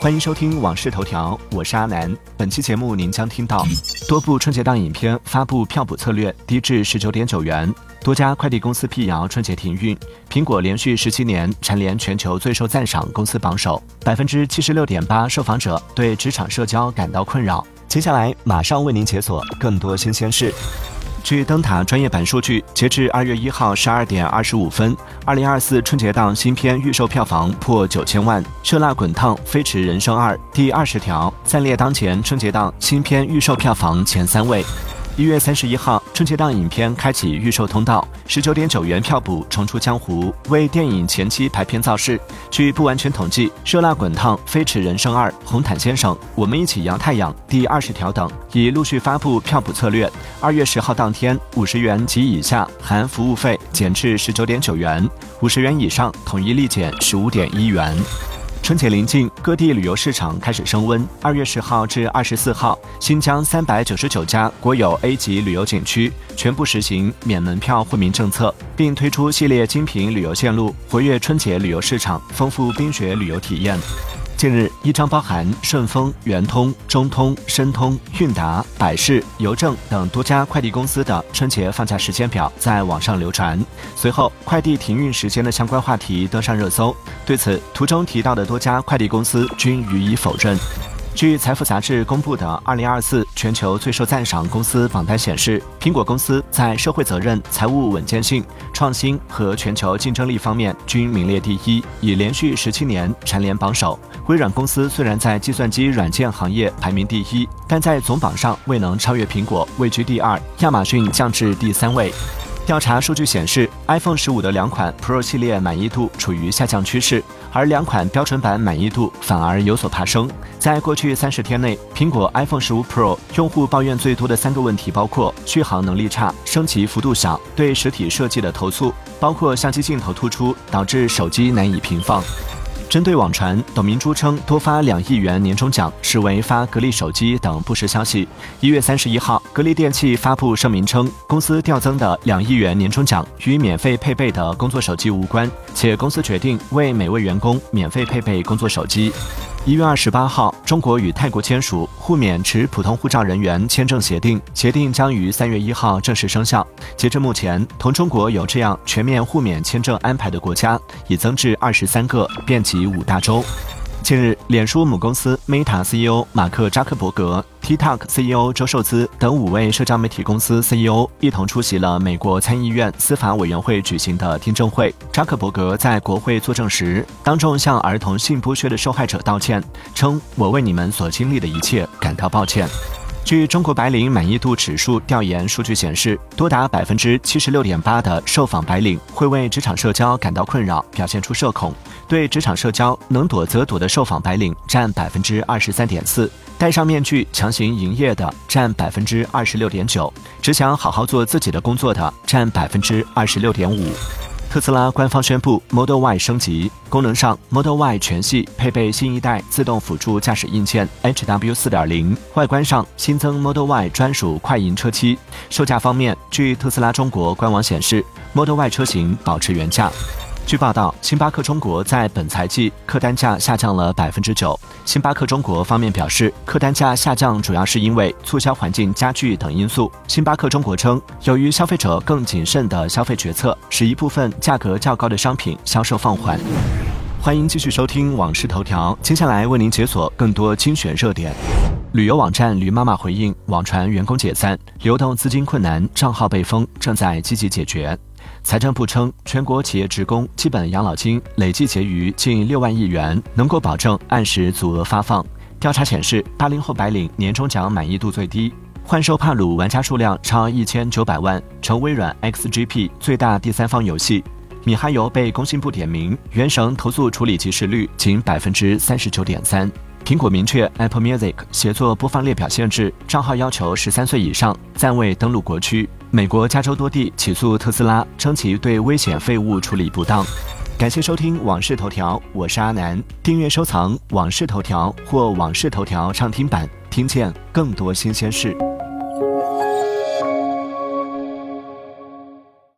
欢迎收听《往事头条》，我是阿南。本期节目您将听到多部春节档影片发布票补策略，低至十九点九元；多家快递公司辟谣春节停运；苹果连续十七年蝉联全球最受赞赏公司榜首。百分之七十六点八受访者对职场社交感到困扰。接下来马上为您解锁更多新鲜事。据灯塔专业版数据，截至二月一号十二点二十五分，二零二四春节档新片预售票房破九千万，《热辣滚烫》《飞驰人生二》第二十条暂列当前春节档新片预售票房前三位。一月三十一号，春节档影片开启预售通道，十九点九元票补重出江湖，为电影前期排片造势。据不完全统计，《热辣滚烫》《飞驰人生二》《红毯先生》《我们一起摇太阳》第二十条等已陆续发布票补策略。二月十号当天，五十元及以下含服务费减至十九点九元，五十元以上统一立减十五点一元。春节临近，各地旅游市场开始升温。二月十号至二十四号，新疆三百九十九家国有 A 级旅游景区全部实行免门票惠民政策，并推出系列精品旅游线路，活跃春节旅游市场，丰富冰雪旅游体验。近日，一张包含顺丰、圆通、中通、申通、韵达、百世、邮政等多家快递公司的春节放假时间表在网上流传。随后，快递停运时间的相关话题登上热搜。对此，图中提到的多家快递公司均予以否认。据财富杂志公布的二零二四全球最受赞赏公司榜单显示，苹果公司在社会责任、财务稳健性、创新和全球竞争力方面均名列第一，已连续十七年蝉联榜首。微软公司虽然在计算机软件行业排名第一，但在总榜上未能超越苹果，位居第二。亚马逊降至第三位。调查数据显示，iPhone 十五的两款 Pro 系列满意度处于下降趋势，而两款标准版满意度反而有所爬升。在过去三十天内，苹果 iPhone 十五 Pro 用户抱怨最多的三个问题包括续航能力差、升级幅度小、对实体设计的投诉，包括相机镜头突出导致手机难以平放。针对网传董明珠称多发两亿元年终奖是为发格力手机等不实消息，一月三十一号，格力电器发布声明称，公司调增的两亿元年终奖与免费配备的工作手机无关，且公司决定为每位员工免费配备工作手机。一月二十八号，中国与泰国签署互免持普通护照人员签证协定，协定将于三月一号正式生效。截至目前，同中国有这样全面互免签证安排的国家已增至二十三个，遍及五大洲。近日，脸书母公司 Meta CEO 马克扎克伯格、TikTok CEO 周受资等五位社交媒体公司 CEO 一同出席了美国参议院司法委员会举行的听证会。扎克伯格在国会作证时，当众向儿童性剥削的受害者道歉，称：“我为你们所经历的一切感到抱歉。”据中国白领满意度指数调研数据显示，多达百分之七十六点八的受访白领会为职场社交感到困扰，表现出社恐。对职场社交能躲则躲的受访白领占百分之二十三点四，戴上面具强行营业的占百分之二十六点九，只想好好做自己的工作的占百分之二十六点五。特斯拉官方宣布 Model Y 升级，功能上 Model Y 全系配备新一代自动辅助驾驶硬件 HW 四点零，外观上新增 Model Y 专属快银车漆。售价方面，据特斯拉中国官网显示，Model Y 车型保持原价。据报道，星巴克中国在本财季客单价下降了百分之九。星巴克中国方面表示，客单价下降主要是因为促销环境加剧等因素。星巴克中国称，由于消费者更谨慎的消费决策，使一部分价格较高的商品销售放缓。欢迎继续收听《往事头条》，接下来为您解锁更多精选热点。旅游网站驴妈妈回应网传员工解散，流动资金困难，账号被封，正在积极解决。财政部称，全国企业职工基本养老金累计结余近六万亿元，能够保证按时足额发放。调查显示，八零后白领年终奖满意度最低，幻兽帕鲁玩家数量超一千九百万，成微软 XGP 最大第三方游戏。米哈游被工信部点名，原神投诉处理及时率仅百分之三十九点三。苹果明确 Apple Music 协作播放列表限制，账号要求十三岁以上，暂未登陆国区。美国加州多地起诉特斯拉，称其对危险废物处理不当。感谢收听《往事头条》，我是阿南。订阅收藏《往事头条》或《往事头条》畅听版，听见更多新鲜事。